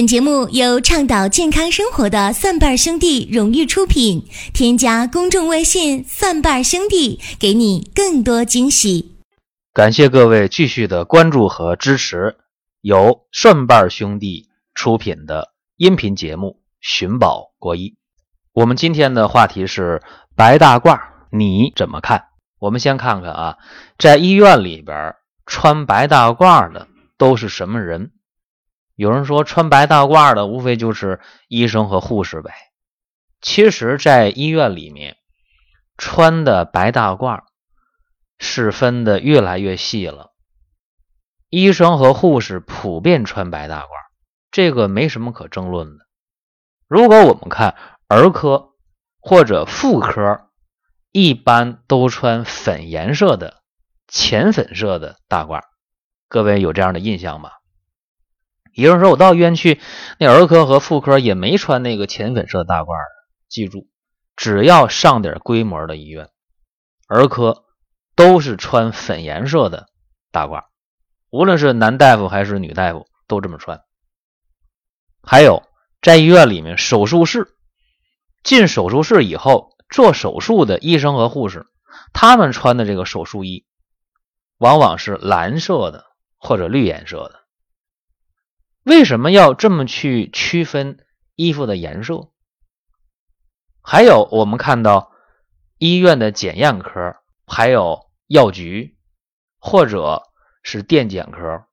本节目由倡导健康生活的蒜瓣兄弟荣誉出品。添加公众微信“蒜瓣兄弟”，给你更多惊喜。感谢各位继续的关注和支持，由蒜瓣兄弟出品的音频节目《寻宝国医》。我们今天的话题是白大褂，你怎么看？我们先看看啊，在医院里边穿白大褂的都是什么人？有人说穿白大褂的无非就是医生和护士呗。其实，在医院里面穿的白大褂是分的越来越细了。医生和护士普遍穿白大褂，这个没什么可争论的。如果我们看儿科或者妇科，一般都穿粉颜色的、浅粉色的大褂。各位有这样的印象吗？有人说，我到医院去，那儿科和妇科也没穿那个浅粉色大褂记住，只要上点规模的医院，儿科都是穿粉颜色的大褂，无论是男大夫还是女大夫都这么穿。还有，在医院里面，手术室进手术室以后做手术的医生和护士，他们穿的这个手术衣往往是蓝色的或者绿颜色的。为什么要这么去区分衣服的颜色？还有，我们看到医院的检验科，还有药局或者是电检科，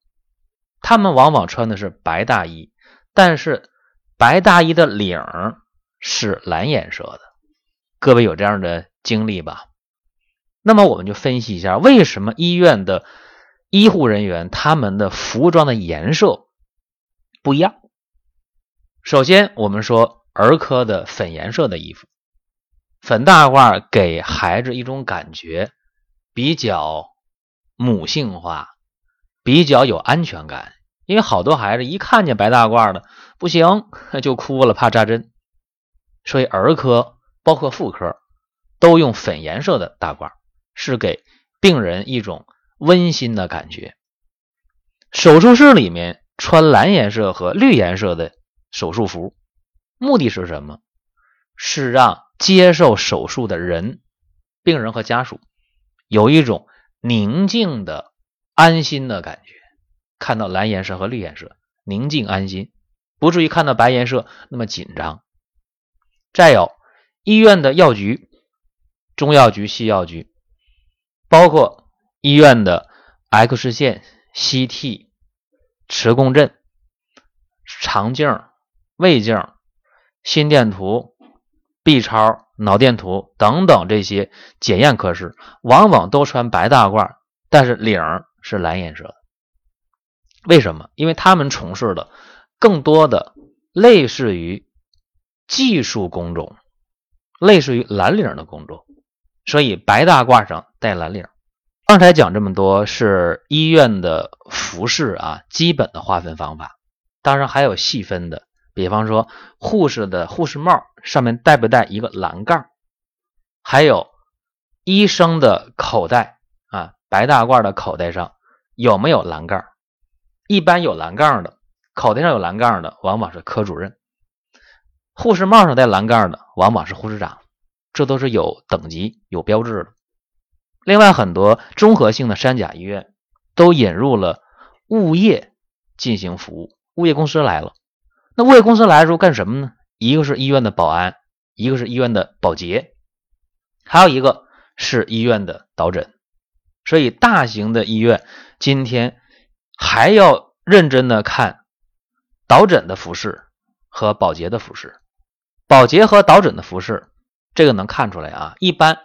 他们往往穿的是白大衣，但是白大衣的领是蓝颜色的。各位有这样的经历吧？那么我们就分析一下，为什么医院的医护人员他们的服装的颜色？不一样。首先，我们说儿科的粉颜色的衣服，粉大褂给孩子一种感觉比较母性化，比较有安全感。因为好多孩子一看见白大褂的不行 就哭了，怕扎针。所以儿科包括妇科都用粉颜色的大褂，是给病人一种温馨的感觉。手术室里面。穿蓝颜色和绿颜色的手术服，目的是什么？是让接受手术的人、病人和家属有一种宁静的、安心的感觉。看到蓝颜色和绿颜色，宁静安心，不至于看到白颜色那么紧张。再有，医院的药局、中药局、西药局，包括医院的 X 线、CT。磁共振、肠镜、胃镜、心电图、B 超、脑电图等等这些检验科室，往往都穿白大褂，但是领是蓝颜色的。为什么？因为他们从事的更多的类似于技术工种，类似于蓝领的工作，所以白大褂上带蓝领。刚才讲这么多是医院的服饰啊，基本的划分方法，当然还有细分的，比方说护士的护士帽上面带不带一个蓝杠，还有医生的口袋啊，白大褂的口袋上有没有蓝杠？一般有蓝杠的，口袋上有蓝杠的，往往是科主任；护士帽上带蓝杠的，往往是护士长，这都是有等级、有标志的。另外，很多综合性的三甲医院都引入了物业进行服务，物业公司来了。那物业公司来的时候干什么呢？一个是医院的保安，一个是医院的保洁，还有一个是医院的导诊。所以，大型的医院今天还要认真的看导诊的服饰和保洁的服饰。保洁和导诊的服饰，这个能看出来啊，一般。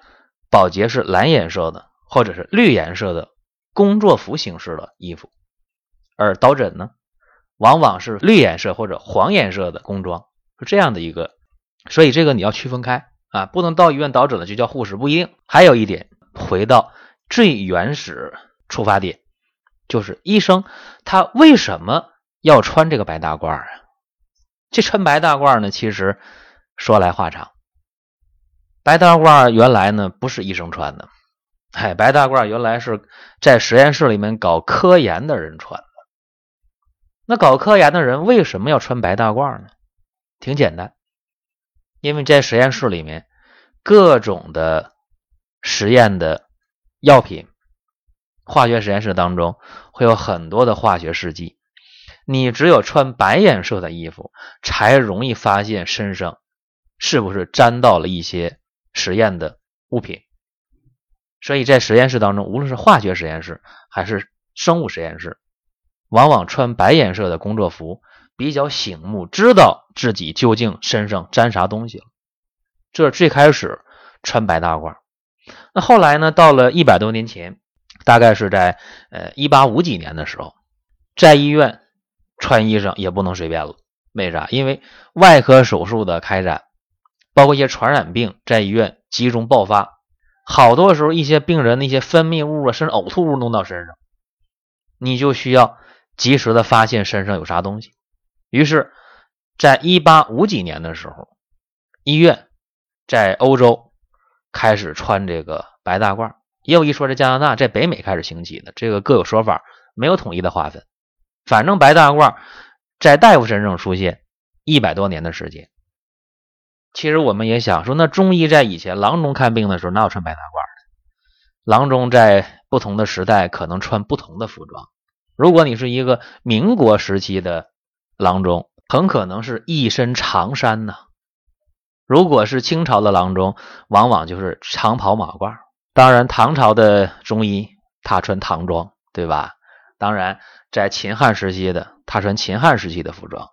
保洁是蓝颜色的，或者是绿颜色的工作服形式的衣服，而导诊呢，往往是绿颜色或者黄颜色的工装，是这样的一个。所以这个你要区分开啊，不能到医院导诊了就叫护士，不一定。还有一点，回到最原始出发点，就是医生他为什么要穿这个白大褂啊？这穿白大褂呢，其实说来话长。白大褂原来呢不是医生穿的，哎，白大褂原来是在实验室里面搞科研的人穿的。那搞科研的人为什么要穿白大褂呢？挺简单，因为在实验室里面，各种的实验的药品，化学实验室当中会有很多的化学试剂，你只有穿白颜色的衣服，才容易发现身上是不是沾到了一些实验的物品。所以在实验室当中，无论是化学实验室还是生物实验室，往往穿白颜色的工作服比较醒目，知道自己究竟身上沾啥东西了。这是最开始穿白大褂。那后来呢？到了一百多年前，大概是在呃一八五几年的时候，在医院穿衣裳也不能随便了。为啥？因为外科手术的开展，包括一些传染病在医院集中爆发。好多时候，一些病人那些分泌物啊，甚至呕吐物弄到身上，你就需要及时的发现身上有啥东西。于是，在一八五几年的时候，医院在欧洲开始穿这个白大褂。也有一说，这加拿大，在北美开始兴起的，这个各有说法，没有统一的划分。反正白大褂在大夫身上出现一百多年的时间。其实我们也想说，那中医在以前郎中看病的时候，哪有穿白大褂的？郎中在不同的时代可能穿不同的服装。如果你是一个民国时期的郎中，很可能是一身长衫呢；如果是清朝的郎中，往往就是长袍马褂。当然，唐朝的中医他穿唐装，对吧？当然，在秦汉时期的他穿秦汉时期的服装，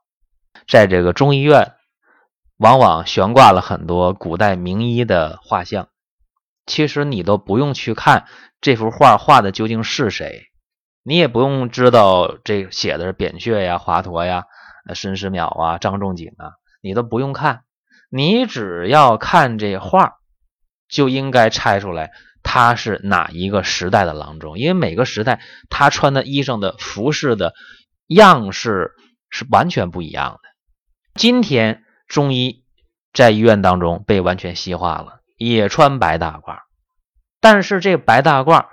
在这个中医院。往往悬挂了很多古代名医的画像，其实你都不用去看这幅画画的究竟是谁，你也不用知道这写的是扁鹊呀、华佗呀、申时淼啊、张仲景啊，你都不用看，你只要看这画，就应该猜出来他是哪一个时代的郎中，因为每个时代他穿的衣裳的服饰的样式是完全不一样的。今天。中医在医院当中被完全西化了，也穿白大褂，但是这白大褂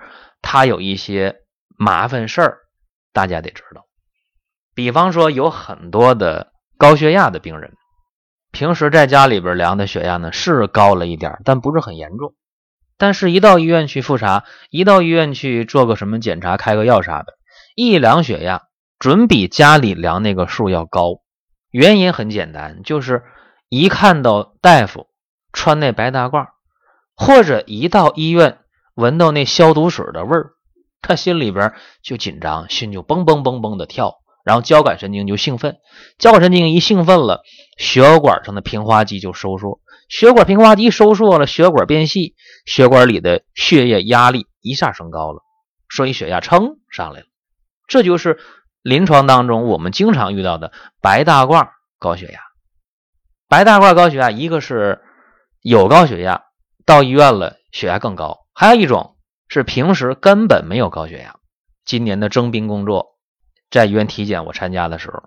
它有一些麻烦事儿，大家得知道。比方说，有很多的高血压的病人，平时在家里边量的血压呢是高了一点，但不是很严重。但是，一到医院去复查，一到医院去做个什么检查，开个药啥的，一量血压准比家里量那个数要高。原因很简单，就是一看到大夫穿那白大褂，或者一到医院闻到那消毒水的味儿，他心里边就紧张，心就嘣嘣嘣嘣的跳，然后交感神经就兴奋，交感神经一兴奋了，血管上的平滑肌就收缩，血管平滑肌收缩了，血管变细，血管里的血液压力一下升高了，所以血压噌上来了，这就是。临床当中，我们经常遇到的白大褂高血压，白大褂高血压，一个是有高血压到医院了，血压更高；还有一种是平时根本没有高血压。今年的征兵工作，在医院体检我参加的时候，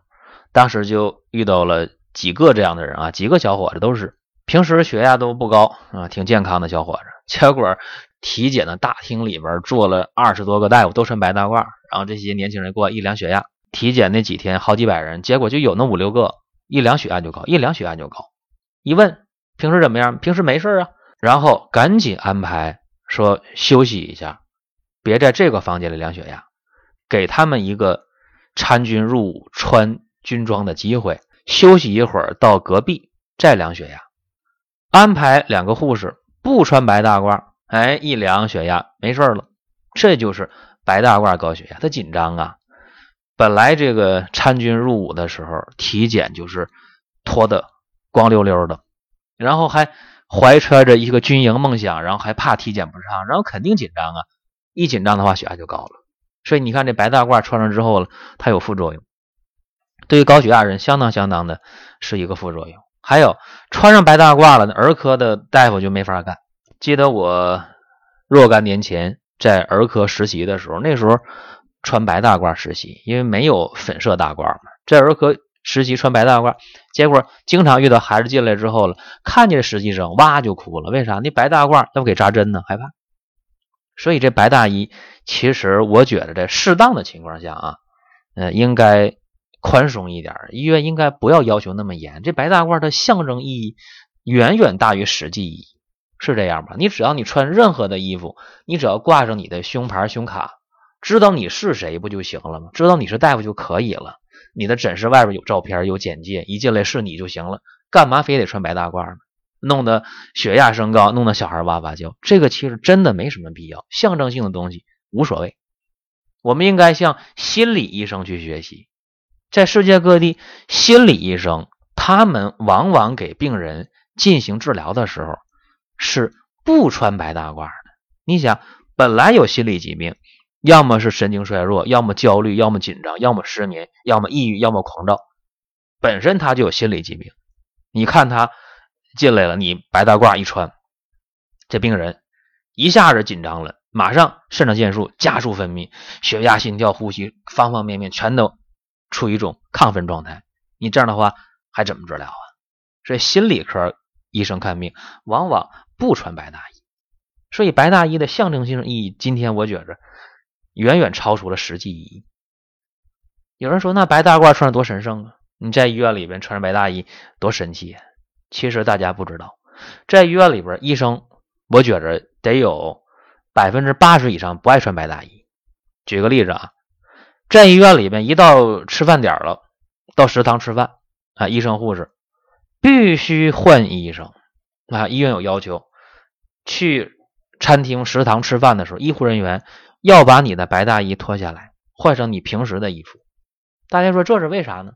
当时就遇到了几个这样的人啊，几个小伙子都是平时血压都不高啊，挺健康的小伙子，结果体检的大厅里边坐了二十多个大夫，都穿白大褂。然后这些年轻人过来一量血压，体检那几天好几百人，结果就有那五六个一量血压就高，一量血压就高。一问平时怎么样？平时没事啊。然后赶紧安排说休息一下，别在这个房间里量血压，给他们一个参军入伍穿军装的机会，休息一会儿到隔壁再量血压。安排两个护士不穿白大褂，哎，一量血压没事了，这就是。白大褂高血压，他紧张啊！本来这个参军入伍的时候，体检就是脱的光溜溜的，然后还怀揣着一个军营梦想，然后还怕体检不上，然后肯定紧张啊！一紧张的话，血压就高了。所以你看，这白大褂穿上之后了，它有副作用，对于高血压人相当相当的是一个副作用。还有穿上白大褂了，儿科的大夫就没法干。记得我若干年前。在儿科实习的时候，那时候穿白大褂实习，因为没有粉色大褂嘛。在儿科实习穿白大褂，结果经常遇到孩子进来之后了，看见实习生哇就哭了。为啥？那白大褂要不给扎针呢？害怕。所以这白大衣，其实我觉得在适当的情况下啊，呃，应该宽松一点，医院应该不要要求那么严。这白大褂的象征意义远远大于实际意义，是这样吧？你只要你穿任何的衣服，你只要挂上你的胸牌、胸卡，知道你是谁不就行了吗？知道你是大夫就可以了。你的诊室外边有照片、有简介，一进来是你就行了。干嘛非得穿白大褂呢？弄得血压升高，弄得小孩哇哇叫，这个其实真的没什么必要。象征性的东西无所谓。我们应该向心理医生去学习，在世界各地，心理医生他们往往给病人进行治疗的时候是不穿白大褂的。你想，本来有心理疾病，要么是神经衰弱，要么焦虑，要么紧张，要么失眠，要么抑郁，要么狂躁，本身他就有心理疾病。你看他进来了，你白大褂一穿，这病人一下子紧张了。马上肾上腺素加速分泌，血压、心跳、呼吸方方面面全都处于一种亢奋状态。你这样的话还怎么治疗啊？所以心理科医生看病往往不穿白大衣。所以白大衣的象征性意义，今天我觉着远远超出了实际意义。有人说，那白大褂穿着多神圣啊！你在医院里边穿着白大衣多神气啊！其实大家不知道，在医院里边，医生我觉着得有。百分之八十以上不爱穿白大衣。举个例子啊，在医院里边，一到吃饭点了，到食堂吃饭啊，医生护士必须换衣裳啊。医院有要求，去餐厅食堂吃饭的时候，医护人员要把你的白大衣脱下来，换上你平时的衣服。大家说这是为啥呢？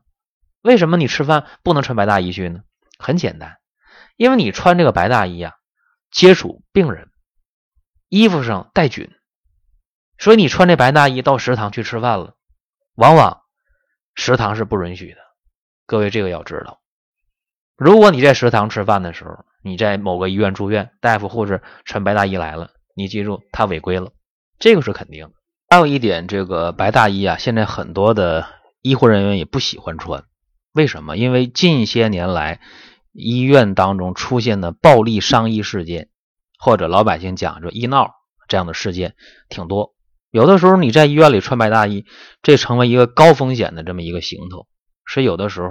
为什么你吃饭不能穿白大衣去呢？很简单，因为你穿这个白大衣啊，接触病人。衣服上带菌，所以你穿这白大衣到食堂去吃饭了，往往食堂是不允许的。各位这个要知道，如果你在食堂吃饭的时候，你在某个医院住院，大夫护士穿白大衣来了，你记住他违规了，这个是肯定的。还有一点，这个白大衣啊，现在很多的医护人员也不喜欢穿，为什么？因为近些年来医院当中出现的暴力伤医事件。或者老百姓讲着医闹这样的事件挺多，有的时候你在医院里穿白大衣，这成为一个高风险的这么一个行头。所以有的时候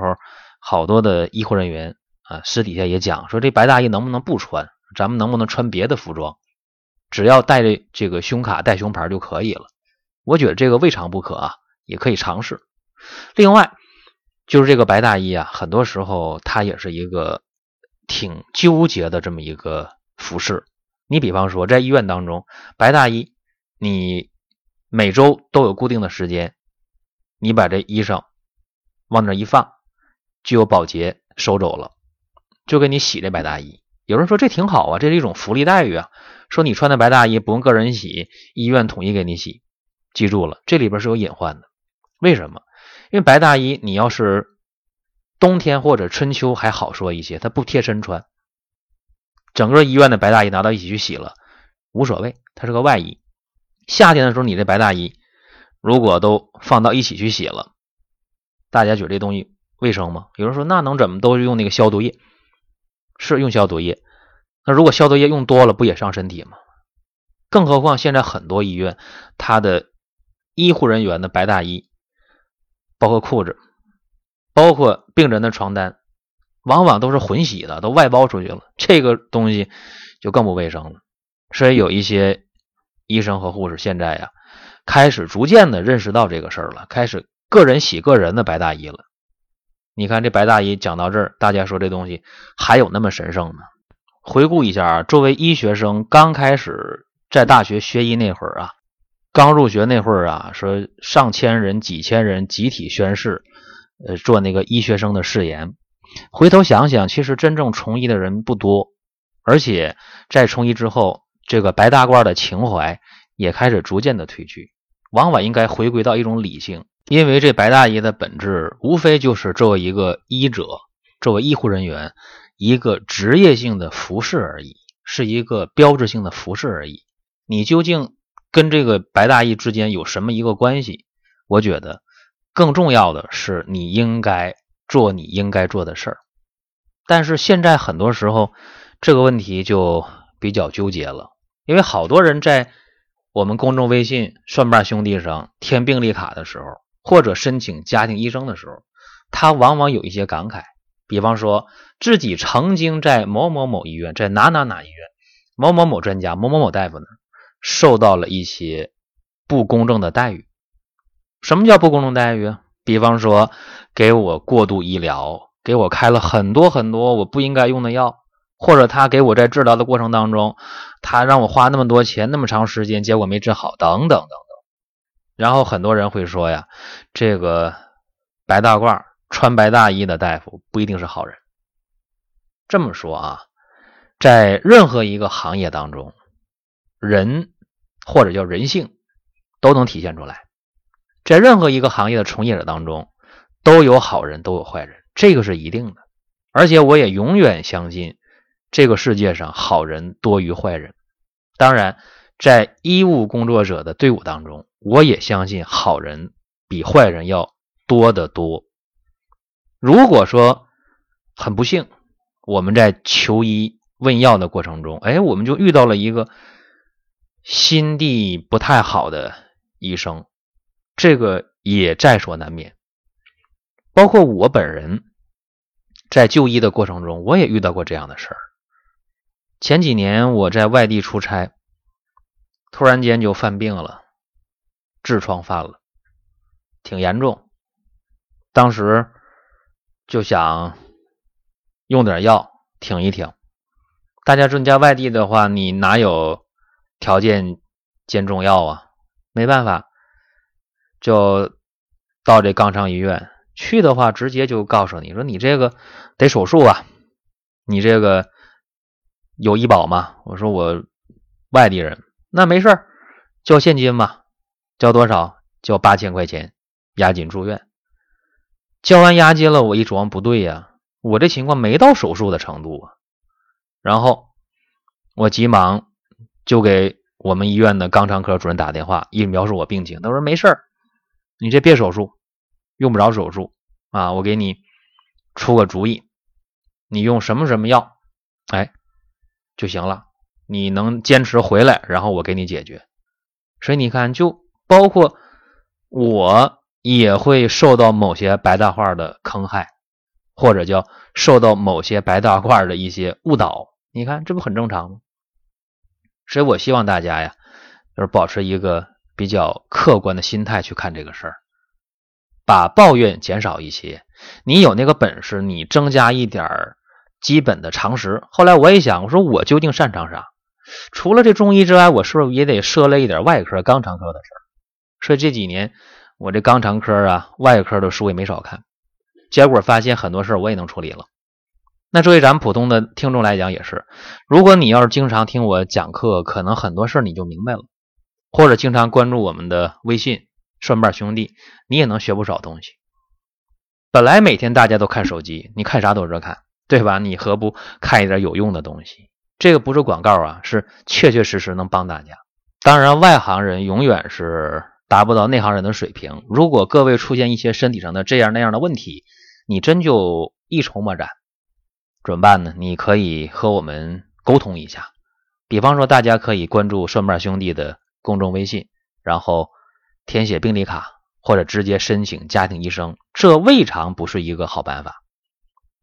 好多的医护人员啊私底下也讲说，这白大衣能不能不穿？咱们能不能穿别的服装？只要带着这个胸卡、带胸牌就可以了。我觉得这个未尝不可啊，也可以尝试。另外就是这个白大衣啊，很多时候它也是一个挺纠结的这么一个服饰。你比方说，在医院当中，白大衣，你每周都有固定的时间，你把这衣裳往那一放，就有保洁收走了，就给你洗这白大衣。有人说这挺好啊，这是一种福利待遇啊。说你穿的白大衣不用个人洗，医院统一给你洗。记住了，这里边是有隐患的。为什么？因为白大衣你要是冬天或者春秋还好说一些，它不贴身穿。整个医院的白大衣拿到一起去洗了，无所谓，它是个外衣。夏天的时候，你这白大衣如果都放到一起去洗了，大家觉得这东西卫生吗？有人说那能怎么都用那个消毒液，是用消毒液。那如果消毒液用多了，不也伤身体吗？更何况现在很多医院，它的医护人员的白大衣，包括裤子，包括病人的床单。往往都是混洗的，都外包出去了，这个东西就更不卫生了。所以有一些医生和护士现在呀，开始逐渐的认识到这个事儿了，开始个人洗个人的白大衣了。你看这白大衣讲到这儿，大家说这东西还有那么神圣吗？回顾一下啊，作为医学生刚开始在大学学医那会儿啊，刚入学那会儿啊，说上千人、几千人集体宣誓，呃，做那个医学生的誓言。回头想想，其实真正从医的人不多，而且在从医之后，这个白大褂的情怀也开始逐渐的褪去。往往应该回归到一种理性，因为这白大衣的本质无非就是作为一个医者，作为医护人员一个职业性的服饰而已，是一个标志性的服饰而已。你究竟跟这个白大衣之间有什么一个关系？我觉得更重要的是，你应该。做你应该做的事儿，但是现在很多时候这个问题就比较纠结了，因为好多人在我们公众微信“蒜瓣兄弟”上填病历卡的时候，或者申请家庭医生的时候，他往往有一些感慨，比方说自己曾经在某某某医院，在哪哪哪医院，某某某专家、某某某大夫那儿受到了一些不公正的待遇。什么叫不公正待遇？比方说给我过度医疗，给我开了很多很多我不应该用的药，或者他给我在治疗的过程当中，他让我花那么多钱那么长时间，结果没治好，等等等等。然后很多人会说呀，这个白大褂穿白大衣的大夫不一定是好人。这么说啊，在任何一个行业当中，人或者叫人性都能体现出来。在任何一个行业的从业者当中，都有好人，都有坏人，这个是一定的。而且我也永远相信，这个世界上好人多于坏人。当然，在医务工作者的队伍当中，我也相信好人比坏人要多得多。如果说很不幸，我们在求医问药的过程中，哎，我们就遇到了一个心地不太好的医生。这个也在所难免，包括我本人在就医的过程中，我也遇到过这样的事儿。前几年我在外地出差，突然间就犯病了，痔疮犯了，挺严重。当时就想用点药挺一挺。大家说你在外地的话，你哪有条件煎中药啊？没办法。就到这肛肠医院去的话，直接就告诉你说你这个得手术啊，你这个有医保吗？我说我外地人，那没事儿交现金嘛，交多少？交八千块钱押金住院。交完押金了，我一琢磨不对呀，我这情况没到手术的程度啊。然后我急忙就给我们医院的肛肠科主任打电话，一描述我病情，他说没事儿。你这别手术，用不着手术啊！我给你出个主意，你用什么什么药，哎就行了。你能坚持回来，然后我给你解决。所以你看，就包括我也会受到某些白大褂的坑害，或者叫受到某些白大褂的一些误导。你看，这不很正常吗？所以我希望大家呀，就是保持一个。比较客观的心态去看这个事儿，把抱怨减少一些。你有那个本事，你增加一点基本的常识。后来我也想，我说我究竟擅长啥？除了这中医之外，我是不是也得涉猎一点外科、肛肠科的事儿？所以这几年我这肛肠科啊、外科的书也没少看，结果发现很多事儿我也能处理了。那作为咱们普通的听众来讲也是，如果你要是经常听我讲课，可能很多事儿你就明白了。或者经常关注我们的微信“顺瓣兄弟”，你也能学不少东西。本来每天大家都看手机，你看啥都是看，对吧？你何不看一点有用的东西？这个不是广告啊，是确确实实能帮大家。当然，外行人永远是达不到内行人的水平。如果各位出现一些身体上的这样那样的问题，你真就一筹莫展，怎么办呢？你可以和我们沟通一下，比方说，大家可以关注“顺瓣兄弟”的。公众微信，然后填写病历卡，或者直接申请家庭医生，这未尝不是一个好办法。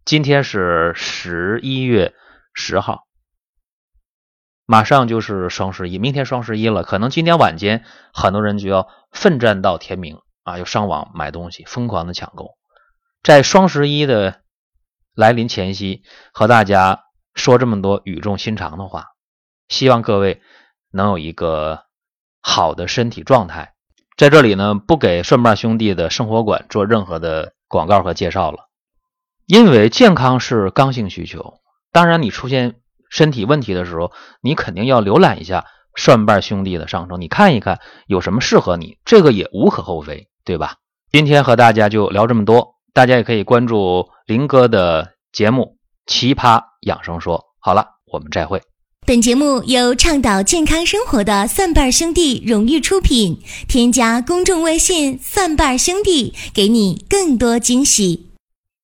今天是十一月十号，马上就是双十一，明天双十一了，可能今天晚间很多人就要奋战到天明啊，要上网买东西，疯狂的抢购。在双十一的来临前夕，和大家说这么多语重心长的话，希望各位能有一个。好的身体状态，在这里呢，不给顺瓣兄弟的生活馆做任何的广告和介绍了，因为健康是刚性需求。当然，你出现身体问题的时候，你肯定要浏览一下蒜瓣兄弟的商城，你看一看有什么适合你，这个也无可厚非，对吧？今天和大家就聊这么多，大家也可以关注林哥的节目《奇葩养生说》。好了，我们再会。本节目由倡导健康生活的蒜瓣兄弟荣誉出品。添加公众微信“蒜瓣兄弟”，给你更多惊喜。